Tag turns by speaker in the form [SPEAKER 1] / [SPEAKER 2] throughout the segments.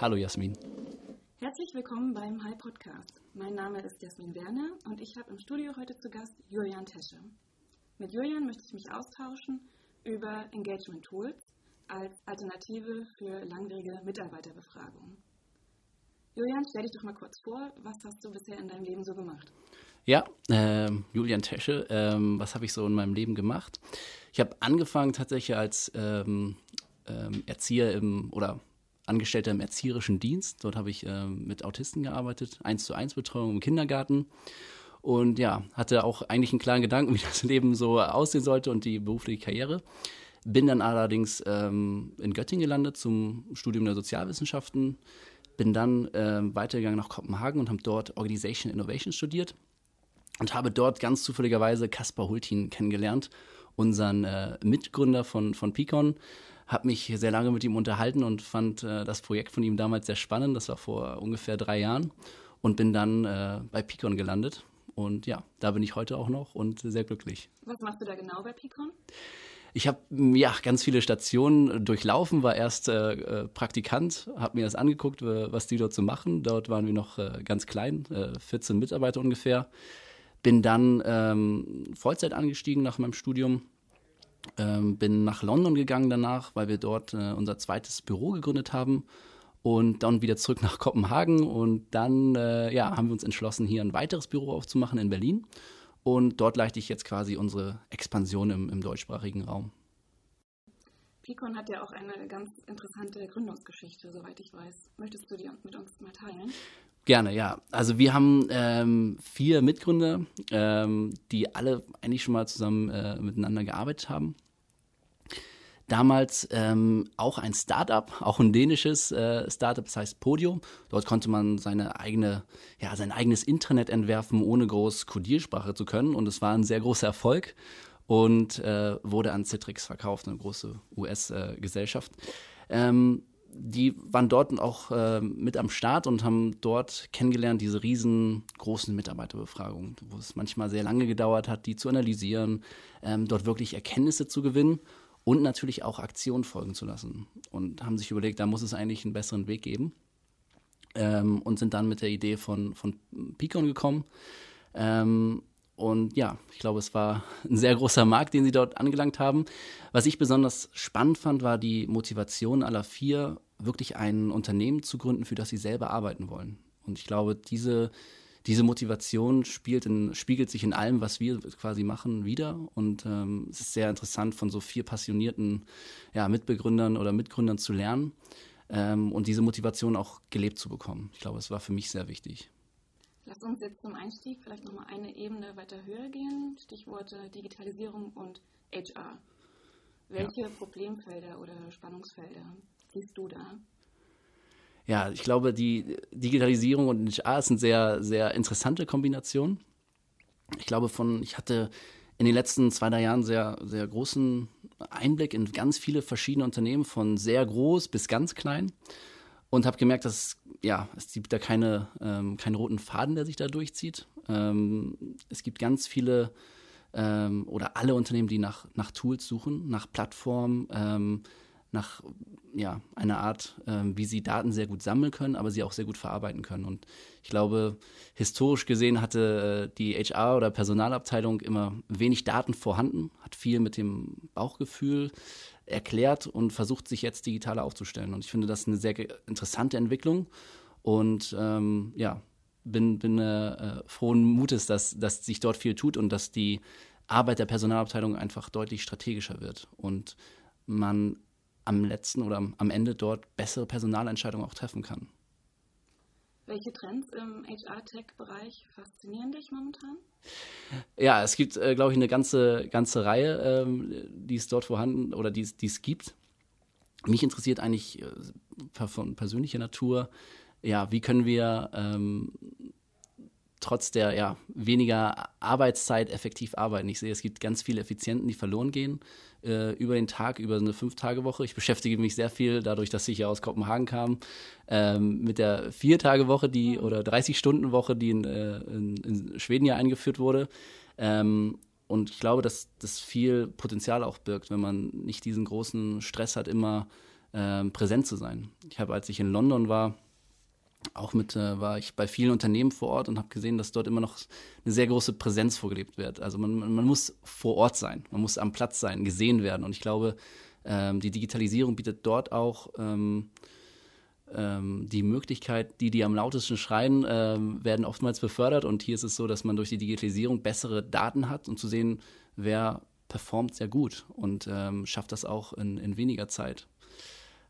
[SPEAKER 1] Hallo Jasmin.
[SPEAKER 2] Herzlich willkommen beim Hi Podcast. Mein Name ist Jasmin Werner und ich habe im Studio heute zu Gast Julian Tesche. Mit Julian möchte ich mich austauschen über Engagement Tools als Alternative für langwierige Mitarbeiterbefragungen. Julian, stell dich doch mal kurz vor, was hast du bisher in deinem Leben so gemacht?
[SPEAKER 1] Ja, äh, Julian Tesche, ähm, was habe ich so in meinem Leben gemacht? Ich habe angefangen tatsächlich als ähm, ähm, Erzieher im oder Angestellter im erzieherischen Dienst. Dort habe ich ähm, mit Autisten gearbeitet, eins zu eins Betreuung im Kindergarten. Und ja, hatte auch eigentlich einen klaren Gedanken, wie das Leben so aussehen sollte und die berufliche Karriere. Bin dann allerdings ähm, in Göttingen gelandet zum Studium der Sozialwissenschaften. Bin dann äh, weitergegangen nach Kopenhagen und habe dort Organization Innovation studiert und habe dort ganz zufälligerweise Kaspar Hultin kennengelernt, unseren äh, Mitgründer von, von Picon. Habe mich sehr lange mit ihm unterhalten und fand äh, das Projekt von ihm damals sehr spannend. Das war vor ungefähr drei Jahren und bin dann äh, bei Picon gelandet. Und ja, da bin ich heute auch noch und sehr glücklich.
[SPEAKER 2] Was machst du da genau bei Picon?
[SPEAKER 1] Ich habe ja ganz viele Stationen durchlaufen, war erst äh, äh Praktikant, habe mir das angeguckt, was die dort so machen. Dort waren wir noch äh, ganz klein, äh, 14 Mitarbeiter ungefähr. Bin dann ähm, Vollzeit angestiegen nach meinem Studium. Ähm, bin nach London gegangen danach, weil wir dort äh, unser zweites Büro gegründet haben. Und dann wieder zurück nach Kopenhagen. Und dann äh, ja, haben wir uns entschlossen, hier ein weiteres Büro aufzumachen in Berlin. Und dort leite ich jetzt quasi unsere Expansion im, im deutschsprachigen Raum.
[SPEAKER 2] Picon hat ja auch eine ganz interessante Gründungsgeschichte, soweit ich weiß. Möchtest du die mit uns mal teilen?
[SPEAKER 1] Gerne, ja. Also wir haben ähm, vier Mitgründer, ähm, die alle eigentlich schon mal zusammen äh, miteinander gearbeitet haben. Damals ähm, auch ein Startup, auch ein dänisches äh, Startup, das heißt Podio. Dort konnte man seine eigene, ja, sein eigenes Intranet entwerfen, ohne groß Codiersprache zu können. Und es war ein sehr großer Erfolg und äh, wurde an Citrix verkauft, eine große US-Gesellschaft. Äh, ähm, die waren dort auch äh, mit am Start und haben dort kennengelernt, diese riesengroßen Mitarbeiterbefragungen, wo es manchmal sehr lange gedauert hat, die zu analysieren, ähm, dort wirklich Erkenntnisse zu gewinnen und natürlich auch Aktionen folgen zu lassen. Und haben sich überlegt, da muss es eigentlich einen besseren Weg geben. Ähm, und sind dann mit der Idee von, von Picon gekommen. Ähm, und ja, ich glaube, es war ein sehr großer Markt, den sie dort angelangt haben. Was ich besonders spannend fand, war die Motivation aller vier, wirklich ein Unternehmen zu gründen, für das sie selber arbeiten wollen. Und ich glaube, diese, diese Motivation in, spiegelt sich in allem, was wir quasi machen, wieder. Und ähm, es ist sehr interessant, von so vier passionierten ja, Mitbegründern oder Mitgründern zu lernen ähm, und diese Motivation auch gelebt zu bekommen. Ich glaube, es war für mich sehr wichtig.
[SPEAKER 2] Lass uns jetzt zum Einstieg vielleicht nochmal eine Ebene weiter höher gehen. Stichworte Digitalisierung und HR. Welche ja. Problemfelder oder Spannungsfelder siehst du da?
[SPEAKER 1] Ja, ich glaube, die Digitalisierung und HR ist eine sehr, sehr interessante Kombination. Ich glaube, von, ich hatte in den letzten zwei, drei Jahren sehr, sehr großen Einblick in ganz viele verschiedene Unternehmen, von sehr groß bis ganz klein und habe gemerkt, dass ja, es gibt da keine, ähm, keinen roten Faden, der sich da durchzieht. Ähm, es gibt ganz viele ähm, oder alle Unternehmen, die nach, nach Tools suchen, nach Plattformen, ähm, nach ja, einer Art, ähm, wie sie Daten sehr gut sammeln können, aber sie auch sehr gut verarbeiten können. Und ich glaube, historisch gesehen hatte äh, die HR- oder Personalabteilung immer wenig Daten vorhanden, hat viel mit dem Bauchgefühl erklärt und versucht sich jetzt digitaler aufzustellen. Und ich finde das eine sehr interessante Entwicklung und ähm, ja, bin, bin äh, frohen Mutes, dass, dass sich dort viel tut und dass die Arbeit der Personalabteilung einfach deutlich strategischer wird und man am letzten oder am Ende dort bessere Personalentscheidungen auch treffen kann.
[SPEAKER 2] Welche Trends im HR-Tech-Bereich faszinieren dich momentan?
[SPEAKER 1] Ja, es gibt, äh, glaube ich, eine ganze, ganze Reihe, ähm, die es dort vorhanden oder die es gibt. Mich interessiert eigentlich äh, von persönlicher Natur, ja, wie können wir ähm, trotz der ja, weniger Arbeitszeit effektiv arbeiten. Ich sehe, es gibt ganz viele Effizienten, die verloren gehen äh, über den Tag, über eine Fünf-Tage-Woche. Ich beschäftige mich sehr viel, dadurch, dass ich ja aus Kopenhagen kam, ähm, mit der Vier-Tage-Woche die, oder 30-Stunden-Woche, die in, äh, in, in, Schweden ja eingeführt wurde. Ähm, und ich glaube, dass das viel Potenzial auch birgt, wenn man nicht diesen großen Stress hat, immer äh, präsent zu sein. Ich habe, als ich in London war, auch mit, äh, war ich bei vielen Unternehmen vor Ort und habe gesehen, dass dort immer noch eine sehr große Präsenz vorgelebt wird. Also man, man muss vor Ort sein, man muss am Platz sein, gesehen werden. Und ich glaube, ähm, die Digitalisierung bietet dort auch ähm, ähm, die Möglichkeit, die, die am lautesten schreien, ähm, werden oftmals befördert. Und hier ist es so, dass man durch die Digitalisierung bessere Daten hat und zu sehen, wer performt sehr gut und ähm, schafft das auch in, in weniger Zeit.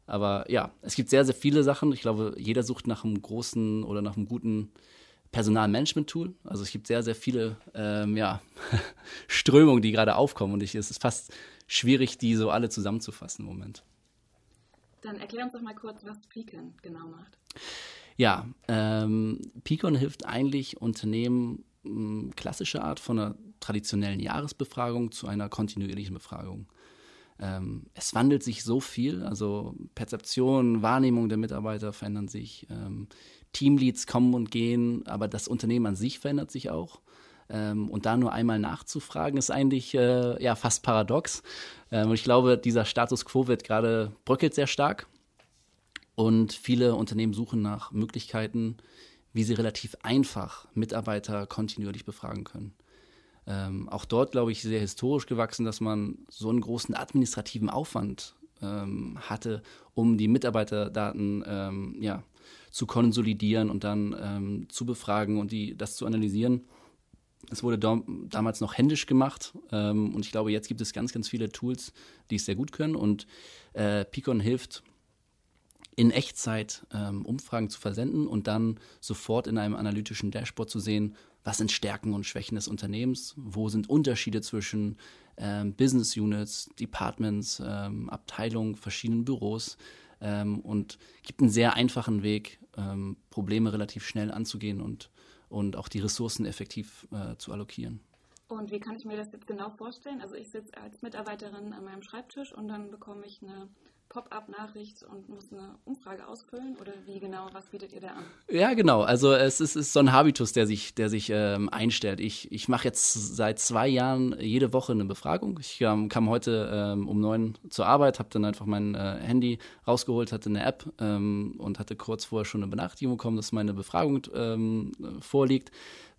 [SPEAKER 1] Aber ja, es gibt sehr, sehr viele Sachen. Ich glaube, jeder sucht nach einem großen oder nach einem guten Personalmanagement-Tool. Also es gibt sehr, sehr viele ähm, ja, Strömungen, die gerade aufkommen und ich, es ist fast schwierig, die so alle zusammenzufassen im Moment.
[SPEAKER 2] Dann erklär uns doch mal kurz, was Peakon genau macht.
[SPEAKER 1] Ja, ähm, Peakon hilft eigentlich Unternehmen klassische Art von einer traditionellen Jahresbefragung zu einer kontinuierlichen Befragung. Ähm, es wandelt sich so viel, also Perzeption, Wahrnehmung der Mitarbeiter verändern sich, ähm, Teamleads kommen und gehen, aber das Unternehmen an sich verändert sich auch. Ähm, und da nur einmal nachzufragen, ist eigentlich äh, ja fast paradox. Ähm, und ich glaube, dieser Status quo wird gerade bröckelt sehr stark. Und viele Unternehmen suchen nach Möglichkeiten, wie sie relativ einfach Mitarbeiter kontinuierlich befragen können. Ähm, auch dort, glaube ich, sehr historisch gewachsen, dass man so einen großen administrativen Aufwand ähm, hatte, um die Mitarbeiterdaten ähm, ja, zu konsolidieren und dann ähm, zu befragen und die, das zu analysieren. Es wurde damals noch händisch gemacht ähm, und ich glaube, jetzt gibt es ganz, ganz viele Tools, die es sehr gut können und äh, Picon hilft in Echtzeit ähm, Umfragen zu versenden und dann sofort in einem analytischen Dashboard zu sehen, was sind Stärken und Schwächen des Unternehmens, wo sind Unterschiede zwischen ähm, Business Units, Departments, ähm, Abteilungen, verschiedenen Büros ähm, und gibt einen sehr einfachen Weg, ähm, Probleme relativ schnell anzugehen und, und auch die Ressourcen effektiv äh, zu allokieren.
[SPEAKER 2] Und wie kann ich mir das jetzt genau vorstellen? Also ich sitze als Mitarbeiterin an meinem Schreibtisch und dann bekomme ich eine Pop-up-Nachricht und muss eine Umfrage ausfüllen oder wie genau, was bietet ihr da an?
[SPEAKER 1] Ja, genau. Also es ist, ist so ein Habitus, der sich, der sich ähm, einstellt. Ich, ich mache jetzt seit zwei Jahren jede Woche eine Befragung. Ich ähm, kam heute ähm, um neun zur Arbeit, habe dann einfach mein äh, Handy rausgeholt, hatte eine App ähm, und hatte kurz vorher schon eine Benachrichtigung bekommen, dass meine Befragung ähm, vorliegt.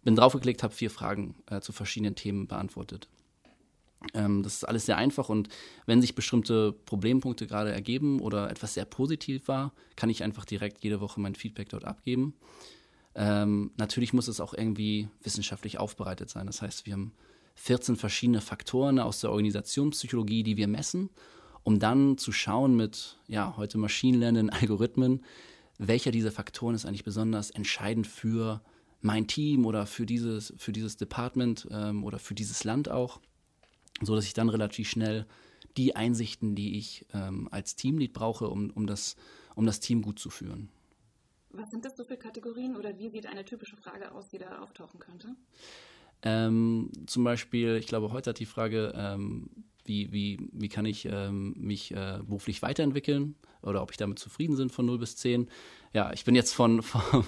[SPEAKER 1] Bin draufgeklickt, habe vier Fragen äh, zu verschiedenen Themen beantwortet. Ähm, das ist alles sehr einfach und wenn sich bestimmte Problempunkte gerade ergeben oder etwas sehr positiv war, kann ich einfach direkt jede Woche mein Feedback dort abgeben. Ähm, natürlich muss es auch irgendwie wissenschaftlich aufbereitet sein. Das heißt, wir haben 14 verschiedene Faktoren aus der Organisationspsychologie, die wir messen, um dann zu schauen mit, ja, heute Maschinenlernen, Algorithmen, welcher dieser Faktoren ist eigentlich besonders entscheidend für mein Team oder für dieses, für dieses Department ähm, oder für dieses Land auch so dass ich dann relativ schnell die Einsichten, die ich ähm, als Teamlead brauche, um, um, das, um das Team gut zu führen.
[SPEAKER 2] Was sind das so für Kategorien oder wie sieht eine typische Frage aus, die da auftauchen könnte?
[SPEAKER 1] Ähm, zum Beispiel, ich glaube, heute hat die Frage, ähm, wie, wie, wie kann ich ähm, mich äh, beruflich weiterentwickeln oder ob ich damit zufrieden bin von 0 bis 10. Ja, ich bin jetzt von, von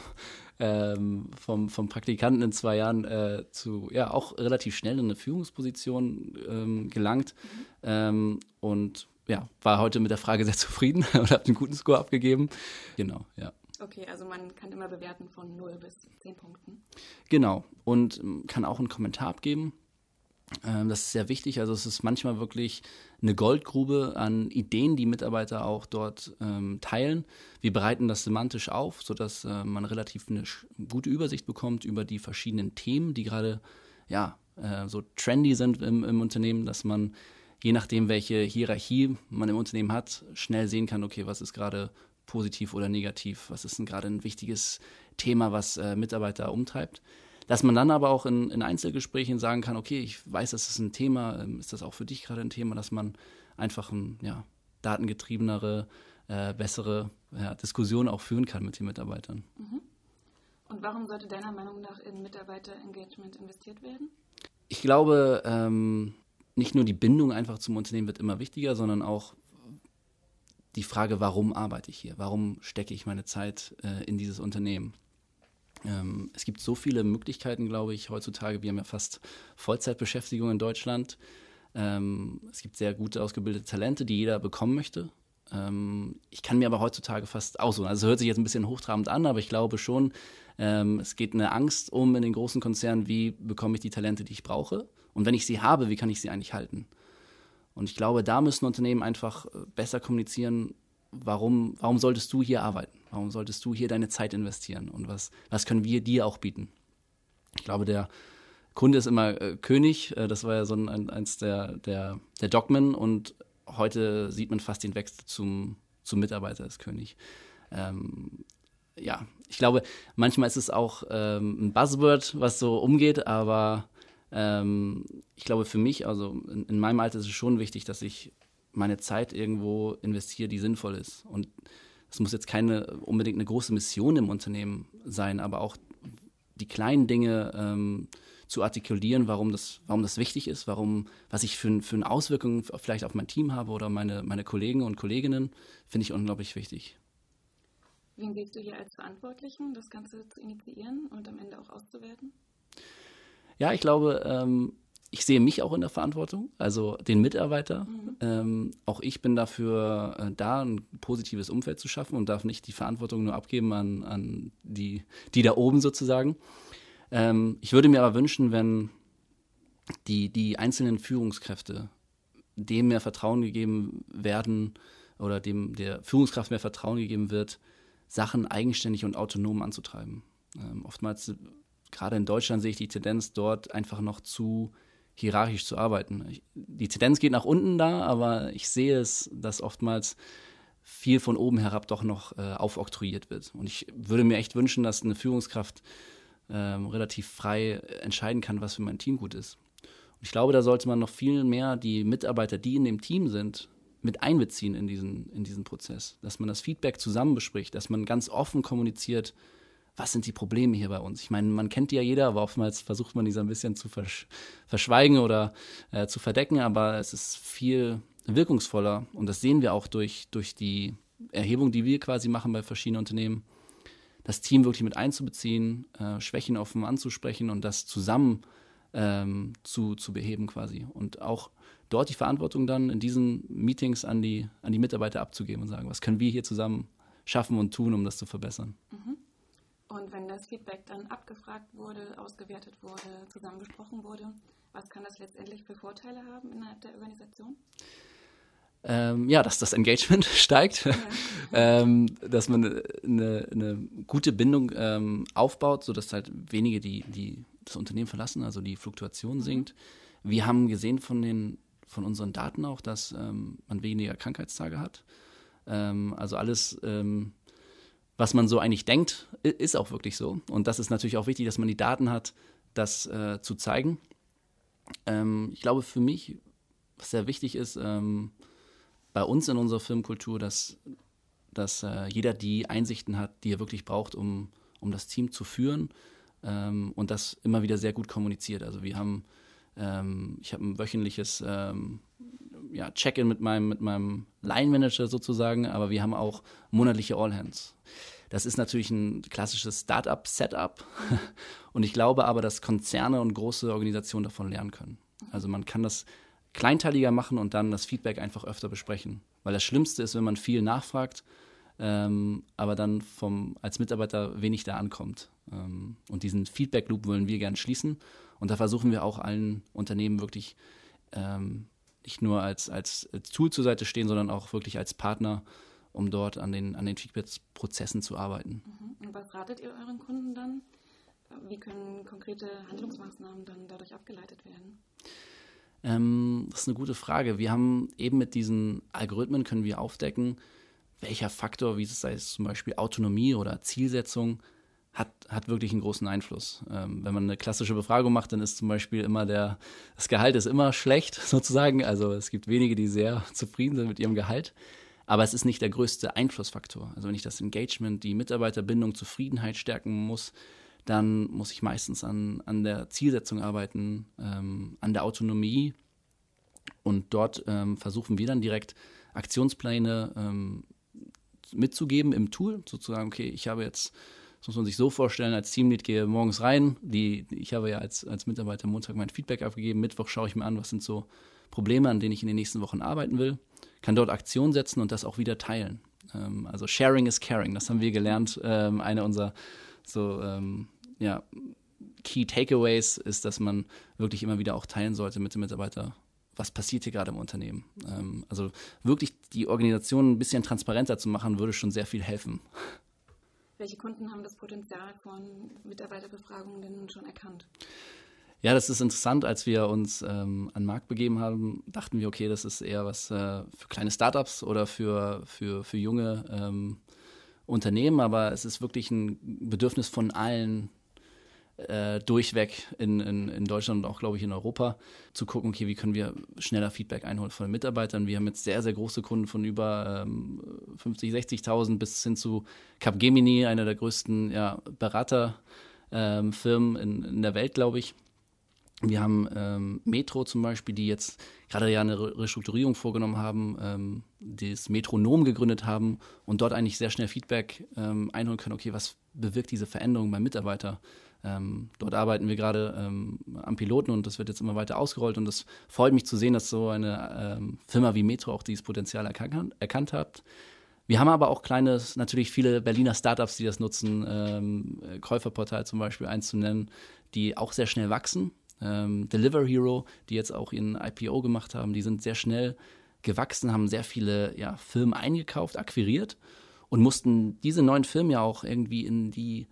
[SPEAKER 1] ähm, vom, vom Praktikanten in zwei Jahren äh, zu, ja, auch relativ schnell in eine Führungsposition ähm, gelangt. Ähm, und ja, war heute mit der Frage sehr zufrieden und habe einen guten Score abgegeben. Genau, ja.
[SPEAKER 2] Okay, also man kann immer bewerten von 0 bis 10 Punkten.
[SPEAKER 1] Genau, und ähm, kann auch einen Kommentar abgeben. Ähm, das ist sehr wichtig. Also es ist manchmal wirklich eine Goldgrube an Ideen, die Mitarbeiter auch dort ähm, teilen. Wir bereiten das semantisch auf, sodass äh, man relativ eine gute Übersicht bekommt über die verschiedenen Themen, die gerade ja, äh, so trendy sind im, im Unternehmen, dass man je nachdem, welche Hierarchie man im Unternehmen hat, schnell sehen kann, okay, was ist gerade positiv oder negativ, was ist denn gerade ein wichtiges Thema, was äh, Mitarbeiter umtreibt. Dass man dann aber auch in, in Einzelgesprächen sagen kann, okay, ich weiß, das ist ein Thema, ähm, ist das auch für dich gerade ein Thema, dass man einfach ein, ja, datengetriebenere, äh, bessere ja, Diskussion auch führen kann mit den Mitarbeitern.
[SPEAKER 2] Mhm. Und warum sollte deiner Meinung nach in Mitarbeiterengagement investiert werden?
[SPEAKER 1] Ich glaube, ähm, nicht nur die Bindung einfach zum Unternehmen wird immer wichtiger, sondern auch die Frage, warum arbeite ich hier? Warum stecke ich meine Zeit äh, in dieses Unternehmen? Ähm, es gibt so viele Möglichkeiten, glaube ich, heutzutage. Wir haben ja fast Vollzeitbeschäftigung in Deutschland. Ähm, es gibt sehr gute ausgebildete Talente, die jeder bekommen möchte. Ähm, ich kann mir aber heutzutage fast aussuchen. Also es hört sich jetzt ein bisschen hochtrabend an, aber ich glaube schon, ähm, es geht eine Angst um in den großen Konzernen, wie bekomme ich die Talente, die ich brauche? Und wenn ich sie habe, wie kann ich sie eigentlich halten? Und ich glaube, da müssen Unternehmen einfach äh, besser kommunizieren, warum, warum solltest du hier arbeiten? Warum solltest du hier deine Zeit investieren? Und was, was können wir dir auch bieten? Ich glaube, der Kunde ist immer äh, König. Äh, das war ja so ein, eins der, der, der Dogmen. Und heute sieht man fast den Wechsel zum, zum Mitarbeiter als König. Ähm, ja, ich glaube, manchmal ist es auch ähm, ein Buzzword, was so umgeht, aber ähm, ich glaube für mich, also in, in, meinem Alter ist es schon wichtig, dass ich meine Zeit irgendwo investiere, die sinnvoll ist. Und es muss jetzt keine unbedingt eine große Mission im Unternehmen sein, aber auch die kleinen Dinge ähm, zu artikulieren, warum das, warum das wichtig ist, warum, was ich für, für eine Auswirkung vielleicht auf mein Team habe oder meine, meine Kollegen und Kolleginnen, finde ich unglaublich wichtig.
[SPEAKER 2] Wen siehst du hier als Verantwortlichen, das Ganze zu initiieren und am Ende auch auszuwerten?
[SPEAKER 1] Ja, ich glaube, ähm, ich sehe mich auch in der Verantwortung, also den Mitarbeiter. Mhm. Ähm, auch ich bin dafür äh, da, ein positives Umfeld zu schaffen und darf nicht die Verantwortung nur abgeben an, an die, die da oben sozusagen. Ähm, ich würde mir aber wünschen, wenn die, die einzelnen Führungskräfte dem mehr Vertrauen gegeben werden oder dem der Führungskraft mehr Vertrauen gegeben wird, Sachen eigenständig und autonom anzutreiben. Ähm, oftmals, gerade in Deutschland, sehe ich die Tendenz, dort einfach noch zu hierarchisch zu arbeiten. Ich, die Tendenz geht nach unten da, aber ich sehe es, dass oftmals viel von oben herab doch noch äh, aufoktroyiert wird. Und ich würde mir echt wünschen, dass eine Führungskraft ähm, relativ frei entscheiden kann, was für mein Team gut ist. Und ich glaube, da sollte man noch viel mehr die Mitarbeiter, die in dem Team sind, mit einbeziehen in diesen, in diesen Prozess. Dass man das Feedback zusammen bespricht, dass man ganz offen kommuniziert, was sind die Probleme hier bei uns? Ich meine, man kennt die ja jeder, aber oftmals versucht man die so ein bisschen zu versch verschweigen oder äh, zu verdecken, aber es ist viel wirkungsvoller und das sehen wir auch durch, durch die Erhebung, die wir quasi machen bei verschiedenen Unternehmen, das Team wirklich mit einzubeziehen, äh, Schwächen offen anzusprechen und das zusammen ähm, zu, zu beheben quasi. Und auch dort die Verantwortung dann in diesen Meetings an die, an die Mitarbeiter abzugeben und sagen, was können wir hier zusammen schaffen und tun, um das zu verbessern.
[SPEAKER 2] Mhm. Und wenn das Feedback dann abgefragt wurde, ausgewertet wurde, zusammengesprochen wurde, was kann das letztendlich für Vorteile haben innerhalb der Organisation?
[SPEAKER 1] Ähm, ja, dass das Engagement steigt, ja. ähm, dass man eine, eine gute Bindung ähm, aufbaut, sodass halt wenige die, die das Unternehmen verlassen, also die Fluktuation mhm. sinkt. Wir haben gesehen von den von unseren Daten auch, dass ähm, man weniger Krankheitstage hat. Ähm, also alles, ähm, was man so eigentlich denkt, ist auch wirklich so. Und das ist natürlich auch wichtig, dass man die Daten hat, das äh, zu zeigen. Ähm, ich glaube für mich, was sehr wichtig ist, ähm, bei uns in unserer Firmenkultur, dass, dass äh, jeder die Einsichten hat, die er wirklich braucht, um, um das Team zu führen ähm, und das immer wieder sehr gut kommuniziert. Also wir haben ähm, ich habe ein wöchentliches ähm, ja, Check-in mit meinem, mit meinem Line-Manager sozusagen, aber wir haben auch monatliche All-Hands. Das ist natürlich ein klassisches Startup-Setup und ich glaube aber, dass Konzerne und große Organisationen davon lernen können. Also man kann das kleinteiliger machen und dann das Feedback einfach öfter besprechen. Weil das Schlimmste ist, wenn man viel nachfragt, ähm, aber dann vom, als Mitarbeiter wenig da ankommt. Ähm, und diesen Feedback-Loop wollen wir gern schließen und da versuchen wir auch allen Unternehmen wirklich ähm, nicht nur als, als, als Tool zur Seite stehen, sondern auch wirklich als Partner, um dort an den, an den Feedback-Prozessen zu arbeiten.
[SPEAKER 2] Mhm. Und was ratet ihr euren Kunden dann? Wie können konkrete Handlungsmaßnahmen dann dadurch abgeleitet werden?
[SPEAKER 1] Ähm, das ist eine gute Frage. Wir haben eben mit diesen Algorithmen können wir aufdecken, welcher Faktor, wie es sei es zum Beispiel Autonomie oder Zielsetzung, hat, hat wirklich einen großen Einfluss. Ähm, wenn man eine klassische Befragung macht, dann ist zum Beispiel immer der, das Gehalt ist immer schlecht sozusagen. Also es gibt wenige, die sehr zufrieden sind mit ihrem Gehalt. Aber es ist nicht der größte Einflussfaktor. Also wenn ich das Engagement, die Mitarbeiterbindung, Zufriedenheit stärken muss, dann muss ich meistens an, an der Zielsetzung arbeiten, ähm, an der Autonomie. Und dort ähm, versuchen wir dann direkt Aktionspläne ähm, mitzugeben im Tool, sozusagen, okay, ich habe jetzt das muss man sich so vorstellen, als Teamlead gehe morgens rein. Die, ich habe ja als, als Mitarbeiter Montag mein Feedback abgegeben. Mittwoch schaue ich mir an, was sind so Probleme, an denen ich in den nächsten Wochen arbeiten will, kann dort Aktion setzen und das auch wieder teilen. Ähm, also Sharing is Caring, das haben wir gelernt. Ähm, eine unserer so ähm, ja, Key Takeaways ist, dass man wirklich immer wieder auch teilen sollte mit dem Mitarbeiter, was passiert hier gerade im Unternehmen. Ähm, also wirklich die Organisation ein bisschen transparenter zu machen, würde schon sehr viel helfen.
[SPEAKER 2] Welche Kunden haben das Potenzial von Mitarbeiterbefragungen denn schon erkannt?
[SPEAKER 1] Ja, das ist interessant. Als wir uns ähm, an den Markt begeben haben, dachten wir, okay, das ist eher was äh, für kleine Startups oder für, für, für junge ähm, Unternehmen, aber es ist wirklich ein Bedürfnis von allen äh, durchweg in, in, in Deutschland und auch, glaube ich, in Europa, zu gucken, okay, wie können wir schneller Feedback einholen von den Mitarbeitern. Wir haben jetzt sehr, sehr große Kunden von über ähm, 50, 60.000 bis hin zu Capgemini, einer der größten ja, Beraterfirmen ähm, in, in der Welt, glaube ich. Wir haben ähm, Metro zum Beispiel, die jetzt gerade ja eine Restrukturierung vorgenommen haben, ähm, das Metronom gegründet haben und dort eigentlich sehr schnell Feedback ähm, einholen können, okay, was bewirkt diese Veränderung beim Mitarbeiter? Ähm, dort arbeiten wir gerade ähm, am Piloten und das wird jetzt immer weiter ausgerollt und es freut mich zu sehen, dass so eine ähm, Firma wie Metro auch dieses Potenzial erkan erkannt hat. Wir haben aber auch kleine, natürlich viele Berliner Startups, die das nutzen, ähm, Käuferportal zum Beispiel eins zu nennen, die auch sehr schnell wachsen. Ähm, Deliver Hero, die jetzt auch ihren IPO gemacht haben, die sind sehr schnell gewachsen, haben sehr viele ja, Firmen eingekauft, akquiriert und mussten diese neuen Firmen ja auch irgendwie in die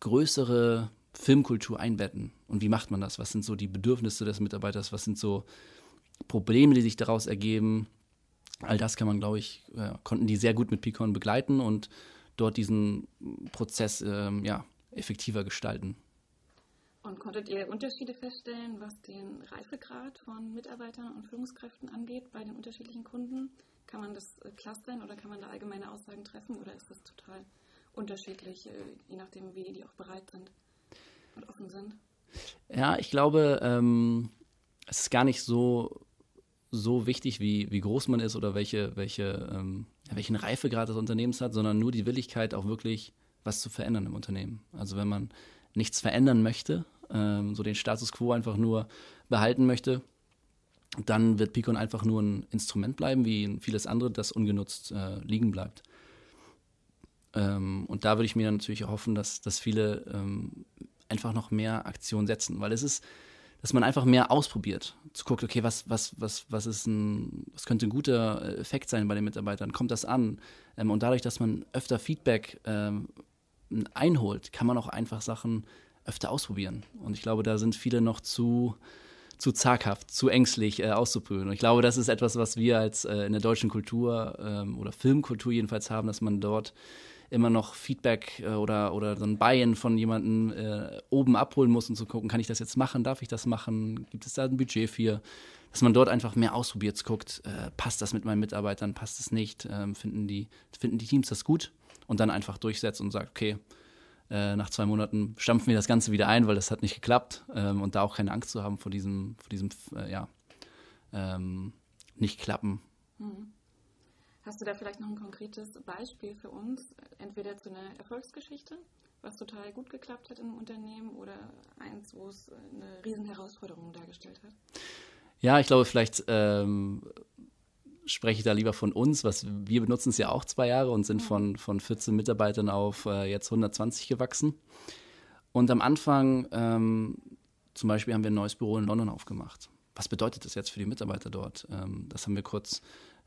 [SPEAKER 1] größere Filmkultur einbetten. Und wie macht man das? Was sind so die Bedürfnisse des Mitarbeiters? Was sind so Probleme, die sich daraus ergeben? All das kann man, glaube ich, äh, konnten die sehr gut mit Picon begleiten und dort diesen Prozess ähm, ja, effektiver gestalten.
[SPEAKER 2] Und konntet ihr Unterschiede feststellen, was den Reifegrad von Mitarbeitern und Führungskräften angeht bei den unterschiedlichen Kunden? Kann man das äh, clustern oder kann man da allgemeine Aussagen treffen oder ist das total unterschiedlich, äh, je nachdem, wie die auch bereit sind? Und offen sind?
[SPEAKER 1] Ja, ich glaube, ähm, es ist gar nicht so, so wichtig, wie, wie groß man ist oder welche, welche, ähm, welchen Reifegrad des Unternehmens hat, sondern nur die Willigkeit, auch wirklich was zu verändern im Unternehmen. Also wenn man nichts verändern möchte, ähm, so den Status quo einfach nur behalten möchte, dann wird Picon einfach nur ein Instrument bleiben, wie vieles andere, das ungenutzt äh, liegen bleibt. Ähm, und da würde ich mir natürlich hoffen, dass, dass viele ähm, einfach noch mehr Aktion setzen, weil es ist, dass man einfach mehr ausprobiert, zu gucken, okay, was, was, was, was ist ein, was könnte ein guter Effekt sein bei den Mitarbeitern, kommt das an? Ähm, und dadurch, dass man öfter Feedback ähm, einholt, kann man auch einfach Sachen öfter ausprobieren. Und ich glaube, da sind viele noch zu, zu zaghaft, zu ängstlich äh, auszuprobieren. Und ich glaube, das ist etwas, was wir als äh, in der deutschen Kultur ähm, oder Filmkultur jedenfalls haben, dass man dort immer noch Feedback äh, oder, oder so ein Buy-in von jemandem äh, oben abholen muss und zu gucken, kann ich das jetzt machen, darf ich das machen, gibt es da ein Budget für, dass man dort einfach mehr ausprobiert, guckt, äh, passt das mit meinen Mitarbeitern, passt es nicht, ähm, finden, die, finden die Teams das gut und dann einfach durchsetzt und sagt, okay, äh, nach zwei Monaten stampfen wir das Ganze wieder ein, weil das hat nicht geklappt ähm, und da auch keine Angst zu haben vor diesem, vor diesem äh, ja, ähm, nicht klappen. Mhm.
[SPEAKER 2] Hast du da vielleicht noch ein konkretes Beispiel für uns, entweder zu einer Erfolgsgeschichte, was total gut geklappt hat im Unternehmen oder eins, wo es eine Riesenherausforderung dargestellt hat?
[SPEAKER 1] Ja, ich glaube, vielleicht ähm, spreche ich da lieber von uns, was wir benutzen es ja auch zwei Jahre und sind von, von 14 Mitarbeitern auf äh, jetzt 120 gewachsen. Und am Anfang, ähm, zum Beispiel, haben wir ein neues Büro in London aufgemacht. Was bedeutet das jetzt für die Mitarbeiter dort? Ähm, das haben wir kurz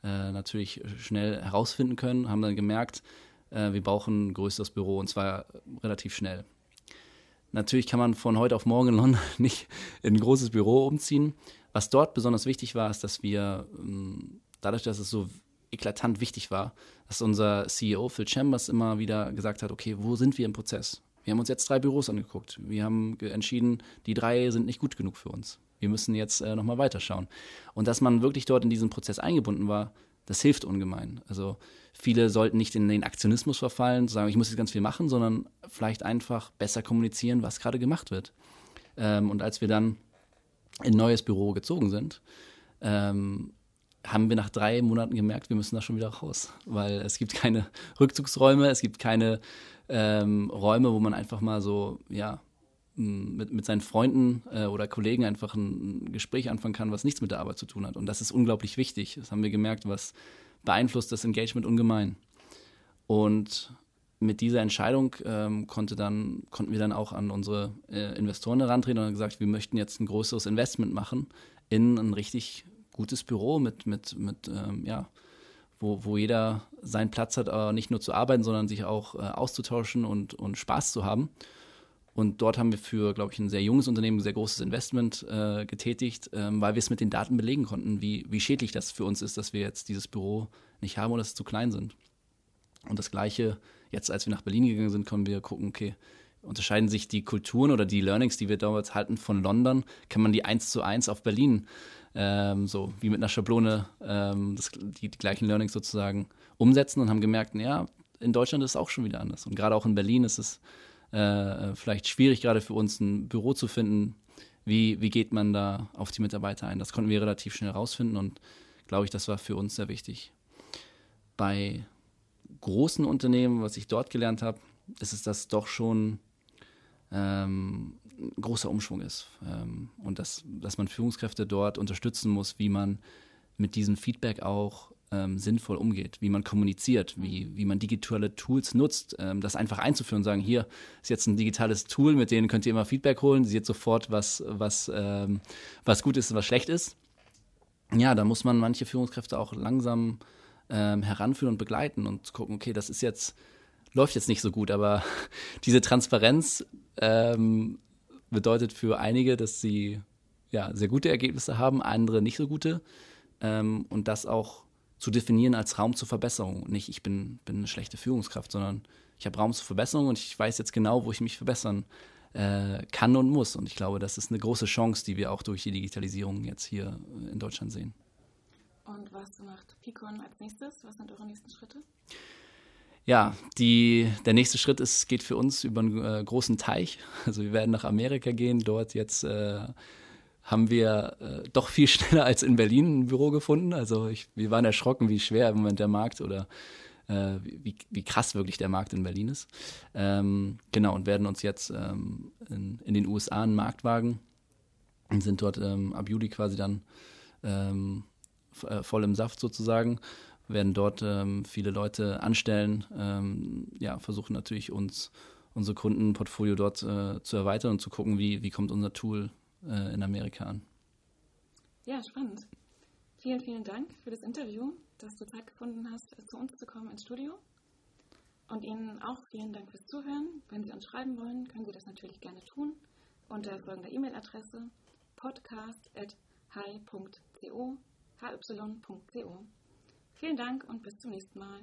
[SPEAKER 1] äh, natürlich schnell herausfinden können, haben dann gemerkt, äh, wir brauchen ein größeres Büro und zwar relativ schnell. Natürlich kann man von heute auf morgen in London nicht in ein großes Büro umziehen. Was dort besonders wichtig war, ist, dass wir, ähm, dadurch, dass es so eklatant wichtig war, dass unser CEO Phil Chambers immer wieder gesagt hat, okay, wo sind wir im Prozess? Wir haben uns jetzt drei Büros angeguckt. Wir haben entschieden, die drei sind nicht gut genug für uns wir müssen jetzt äh, nochmal weiterschauen. Und dass man wirklich dort in diesen Prozess eingebunden war, das hilft ungemein. Also viele sollten nicht in den Aktionismus verfallen, sagen, ich muss jetzt ganz viel machen, sondern vielleicht einfach besser kommunizieren, was gerade gemacht wird. Ähm, und als wir dann in ein neues Büro gezogen sind, ähm, haben wir nach drei Monaten gemerkt, wir müssen da schon wieder raus, weil es gibt keine Rückzugsräume, es gibt keine ähm, Räume, wo man einfach mal so, ja, mit, mit seinen Freunden äh, oder Kollegen einfach ein, Gespräch anfangen kann, was nichts mit der Arbeit zu tun hat. Und das ist unglaublich wichtig. Das haben wir gemerkt, was beeinflusst das Engagement ungemein. Und mit dieser Entscheidung ähm, konnte dann, konnten wir dann auch an unsere äh, Investoren herantreten und haben gesagt, wir möchten jetzt ein größeres Investment machen in ein richtig gutes Büro mit, mit, mit ähm, ja, wo, wo jeder seinen Platz hat, aber nicht nur zu arbeiten, sondern sich auch äh, auszutauschen und, und Spaß zu haben. Und dort haben wir für, glaube ich, ein sehr junges Unternehmen ein sehr großes Investment äh, getätigt, ähm, weil wir es mit den Daten belegen konnten, wie, wie schädlich das für uns ist, dass wir jetzt dieses Büro nicht haben oder dass es zu klein sind. Und das Gleiche, jetzt als wir nach Berlin gegangen sind, können wir gucken, okay, unterscheiden sich die Kulturen oder die Learnings, die wir damals halten von London, kann man die eins zu eins auf Berlin, ähm, so wie mit einer Schablone, ähm, das, die, die gleichen Learnings sozusagen umsetzen und haben gemerkt, ja, in Deutschland ist es auch schon wieder anders. Und gerade auch in Berlin ist es äh, vielleicht schwierig, gerade für uns ein Büro zu finden. Wie, wie geht man da auf die Mitarbeiter ein? Das konnten wir relativ schnell rausfinden und glaube ich, das war für uns sehr wichtig. Bei großen Unternehmen, was ich dort gelernt habe, ist es, dass doch schon ähm, ein großer Umschwung ist ähm, und dass, dass man Führungskräfte dort unterstützen muss, wie man mit diesem Feedback auch ähm, sinnvoll umgeht, wie man kommuniziert, wie, wie man digitale Tools nutzt, ähm, das einfach einzuführen und sagen, hier ist jetzt ein digitales Tool, mit dem könnt ihr immer Feedback holen, seht sofort, was, was, ähm, was gut ist und was schlecht ist. Ja, da muss man manche Führungskräfte auch langsam ähm, heranführen und begleiten und gucken, okay, das ist jetzt, läuft jetzt nicht so gut, aber diese Transparenz ähm, bedeutet für einige, dass sie ja, sehr gute Ergebnisse haben, andere nicht so gute. Ähm, und das auch zu definieren als Raum zur Verbesserung. Nicht, ich bin, bin eine schlechte Führungskraft, sondern ich habe Raum zur Verbesserung und ich weiß jetzt genau, wo ich mich verbessern äh, kann und muss. Und ich glaube, das ist eine große Chance, die wir auch durch die Digitalisierung jetzt hier in Deutschland sehen.
[SPEAKER 2] Und was macht Picon als nächstes? Was sind eure nächsten Schritte?
[SPEAKER 1] Ja, die, der nächste Schritt ist, geht für uns über einen äh, großen Teich. Also wir werden nach Amerika gehen, dort jetzt äh, haben wir äh, doch viel schneller als in Berlin ein Büro gefunden. Also ich, wir waren erschrocken, wie schwer im Moment der Markt oder äh, wie, wie krass wirklich der Markt in Berlin ist. Ähm, genau, und werden uns jetzt ähm, in, in, den USA einen Markt wagen und sind dort ähm, ab Juli quasi dann ähm, äh, voll im Saft sozusagen werden dort ähm, viele Leute anstellen, ähm, ja, versuchen natürlich uns, unser Kundenportfolio dort äh, zu erweitern und zu gucken, wie, wie kommt unser Tool äh, in Amerika an.
[SPEAKER 2] Ja, spannend. Vielen, vielen Dank für das Interview, dass du Zeit gefunden hast, zu uns zu kommen ins Studio. Und Ihnen auch vielen Dank fürs Zuhören. Wenn Sie uns schreiben wollen, können Sie das natürlich gerne tun unter folgender E-Mail-Adresse podcast.hi.co hy.co. Vielen Dank und bis zum nächsten Mal.